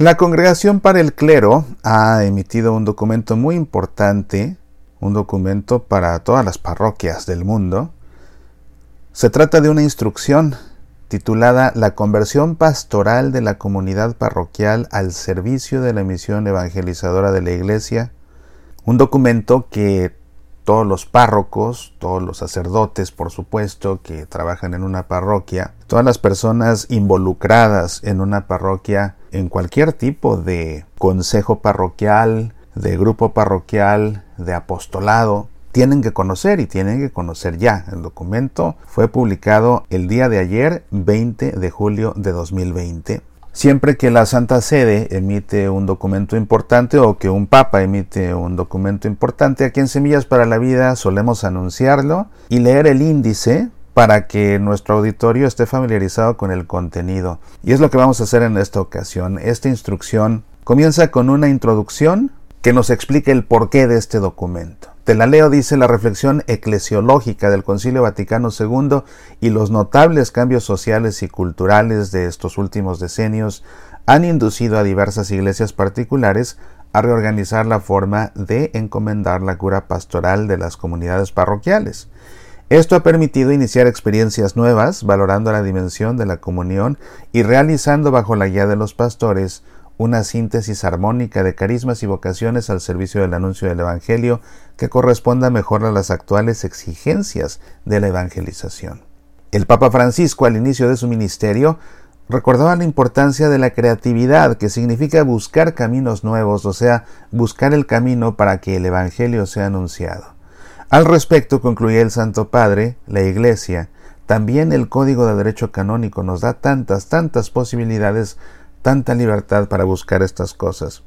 La Congregación para el Clero ha emitido un documento muy importante, un documento para todas las parroquias del mundo. Se trata de una instrucción titulada La conversión pastoral de la comunidad parroquial al servicio de la misión evangelizadora de la Iglesia, un documento que todos los párrocos, todos los sacerdotes, por supuesto, que trabajan en una parroquia, todas las personas involucradas en una parroquia, en cualquier tipo de consejo parroquial, de grupo parroquial, de apostolado, tienen que conocer y tienen que conocer ya. El documento fue publicado el día de ayer, 20 de julio de 2020. Siempre que la Santa Sede emite un documento importante o que un Papa emite un documento importante, aquí en Semillas para la Vida solemos anunciarlo y leer el índice para que nuestro auditorio esté familiarizado con el contenido. Y es lo que vamos a hacer en esta ocasión. Esta instrucción comienza con una introducción que nos explique el porqué de este documento. Te la leo, dice la reflexión eclesiológica del Concilio Vaticano II y los notables cambios sociales y culturales de estos últimos decenios han inducido a diversas iglesias particulares a reorganizar la forma de encomendar la cura pastoral de las comunidades parroquiales. Esto ha permitido iniciar experiencias nuevas, valorando la dimensión de la comunión y realizando bajo la guía de los pastores una síntesis armónica de carismas y vocaciones al servicio del anuncio del Evangelio que corresponda mejor a las actuales exigencias de la evangelización. El Papa Francisco al inicio de su ministerio recordaba la importancia de la creatividad, que significa buscar caminos nuevos, o sea, buscar el camino para que el Evangelio sea anunciado. Al respecto, concluía el Santo Padre, la Iglesia, también el Código de Derecho Canónico nos da tantas, tantas posibilidades tanta libertad para buscar estas cosas.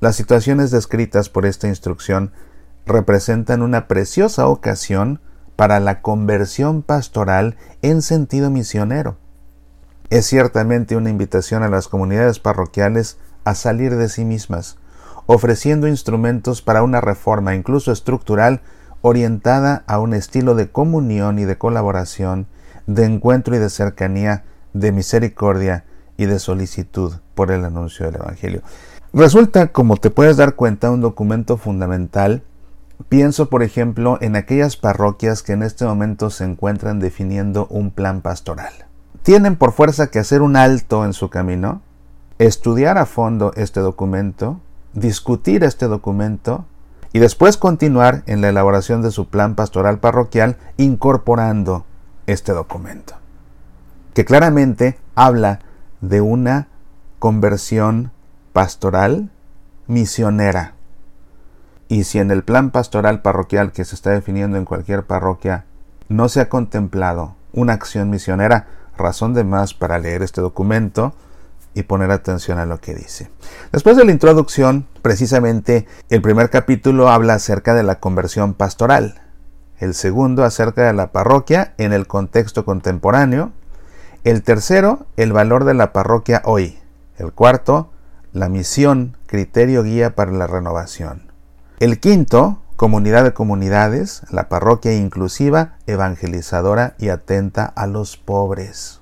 Las situaciones descritas por esta instrucción representan una preciosa ocasión para la conversión pastoral en sentido misionero. Es ciertamente una invitación a las comunidades parroquiales a salir de sí mismas, ofreciendo instrumentos para una reforma incluso estructural orientada a un estilo de comunión y de colaboración, de encuentro y de cercanía, de misericordia y de solicitud por el anuncio del Evangelio. Resulta, como te puedes dar cuenta, un documento fundamental. Pienso, por ejemplo, en aquellas parroquias que en este momento se encuentran definiendo un plan pastoral. Tienen por fuerza que hacer un alto en su camino, estudiar a fondo este documento, discutir este documento y después continuar en la elaboración de su plan pastoral parroquial incorporando este documento, que claramente habla de una conversión pastoral misionera. Y si en el plan pastoral parroquial que se está definiendo en cualquier parroquia no se ha contemplado una acción misionera, razón de más para leer este documento y poner atención a lo que dice. Después de la introducción, precisamente el primer capítulo habla acerca de la conversión pastoral, el segundo acerca de la parroquia en el contexto contemporáneo, el tercero, el valor de la parroquia hoy. El cuarto, la misión, criterio guía para la renovación. El quinto, comunidad de comunidades, la parroquia inclusiva, evangelizadora y atenta a los pobres.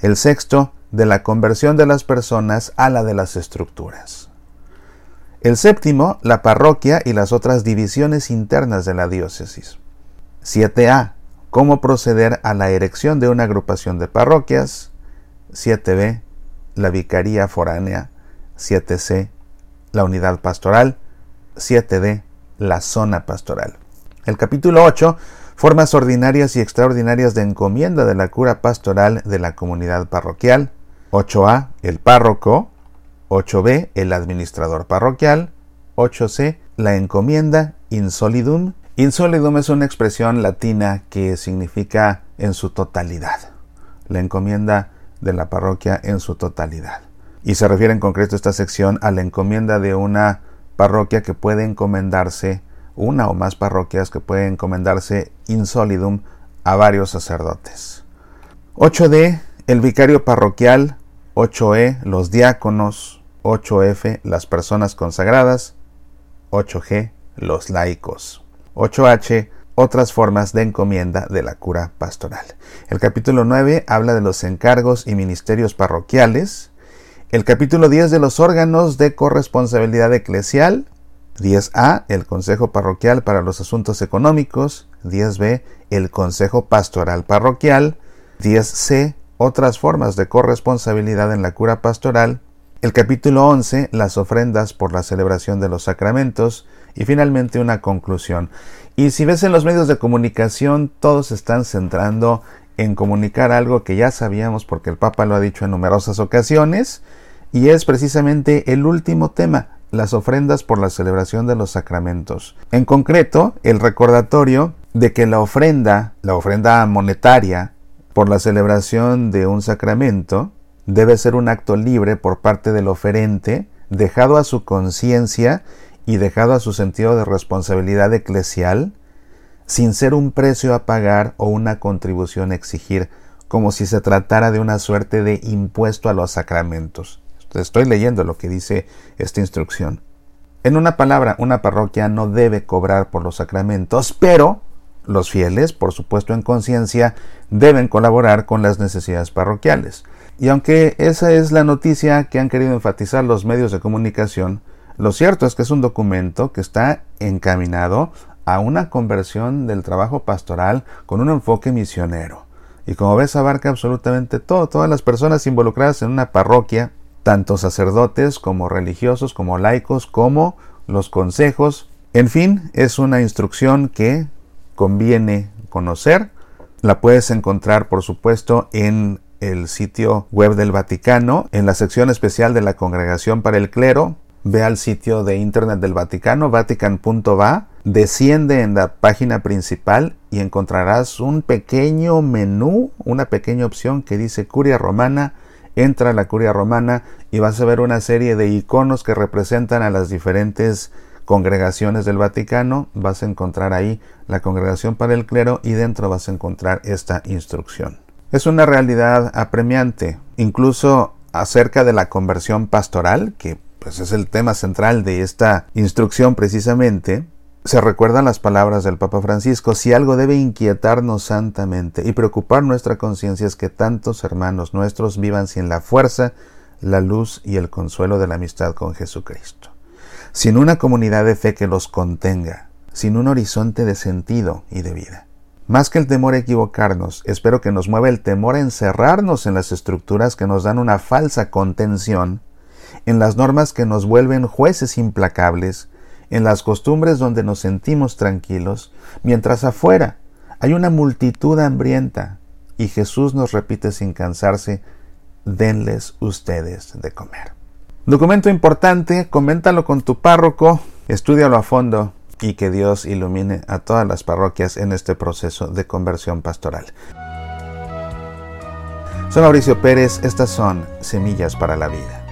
El sexto, de la conversión de las personas a la de las estructuras. El séptimo, la parroquia y las otras divisiones internas de la diócesis. 7a, cómo proceder a la erección de una agrupación de parroquias, 7b, la vicaría foránea, 7c, la unidad pastoral, 7d, la zona pastoral. El capítulo 8, formas ordinarias y extraordinarias de encomienda de la cura pastoral de la comunidad parroquial, 8a, el párroco, 8b, el administrador parroquial, 8c, la encomienda insolidum Insolidum es una expresión latina que significa en su totalidad, la encomienda de la parroquia en su totalidad. Y se refiere en concreto esta sección a la encomienda de una parroquia que puede encomendarse, una o más parroquias que pueden encomendarse insolidum a varios sacerdotes. 8D, el vicario parroquial, 8E, los diáconos, 8F, las personas consagradas, 8G, los laicos. 8H, otras formas de encomienda de la cura pastoral. El capítulo 9 habla de los encargos y ministerios parroquiales. El capítulo 10 de los órganos de corresponsabilidad eclesial. 10a, el Consejo Parroquial para los Asuntos Económicos. 10b, el Consejo Pastoral Parroquial. 10c, otras formas de corresponsabilidad en la cura pastoral. El capítulo 11, las ofrendas por la celebración de los sacramentos. Y finalmente una conclusión. Y si ves en los medios de comunicación, todos están centrando en comunicar algo que ya sabíamos porque el Papa lo ha dicho en numerosas ocasiones, y es precisamente el último tema, las ofrendas por la celebración de los sacramentos. En concreto, el recordatorio de que la ofrenda, la ofrenda monetaria por la celebración de un sacramento, debe ser un acto libre por parte del oferente, dejado a su conciencia y dejado a su sentido de responsabilidad eclesial, sin ser un precio a pagar o una contribución a exigir, como si se tratara de una suerte de impuesto a los sacramentos. Estoy leyendo lo que dice esta instrucción. En una palabra, una parroquia no debe cobrar por los sacramentos, pero los fieles, por supuesto en conciencia, deben colaborar con las necesidades parroquiales. Y aunque esa es la noticia que han querido enfatizar los medios de comunicación, lo cierto es que es un documento que está encaminado a una conversión del trabajo pastoral con un enfoque misionero. Y como ves abarca absolutamente todo, todas las personas involucradas en una parroquia, tanto sacerdotes como religiosos, como laicos, como los consejos. En fin, es una instrucción que conviene conocer. La puedes encontrar, por supuesto, en el sitio web del Vaticano, en la sección especial de la Congregación para el Clero, ve al sitio de internet del Vaticano, vatican.va, desciende en la página principal y encontrarás un pequeño menú, una pequeña opción que dice Curia Romana. Entra a la Curia Romana y vas a ver una serie de iconos que representan a las diferentes congregaciones del Vaticano. Vas a encontrar ahí la congregación para el clero y dentro vas a encontrar esta instrucción. Es una realidad apremiante, incluso acerca de la conversión pastoral, que pues es el tema central de esta instrucción precisamente, se recuerdan las palabras del Papa Francisco, si algo debe inquietarnos santamente y preocupar nuestra conciencia es que tantos hermanos nuestros vivan sin la fuerza, la luz y el consuelo de la amistad con Jesucristo. Sin una comunidad de fe que los contenga, sin un horizonte de sentido y de vida. Más que el temor a equivocarnos, espero que nos mueva el temor a encerrarnos en las estructuras que nos dan una falsa contención en las normas que nos vuelven jueces implacables, en las costumbres donde nos sentimos tranquilos, mientras afuera hay una multitud hambrienta y Jesús nos repite sin cansarse, denles ustedes de comer. Documento importante, coméntalo con tu párroco, estudialo a fondo y que Dios ilumine a todas las parroquias en este proceso de conversión pastoral. Soy Mauricio Pérez, estas son Semillas para la Vida.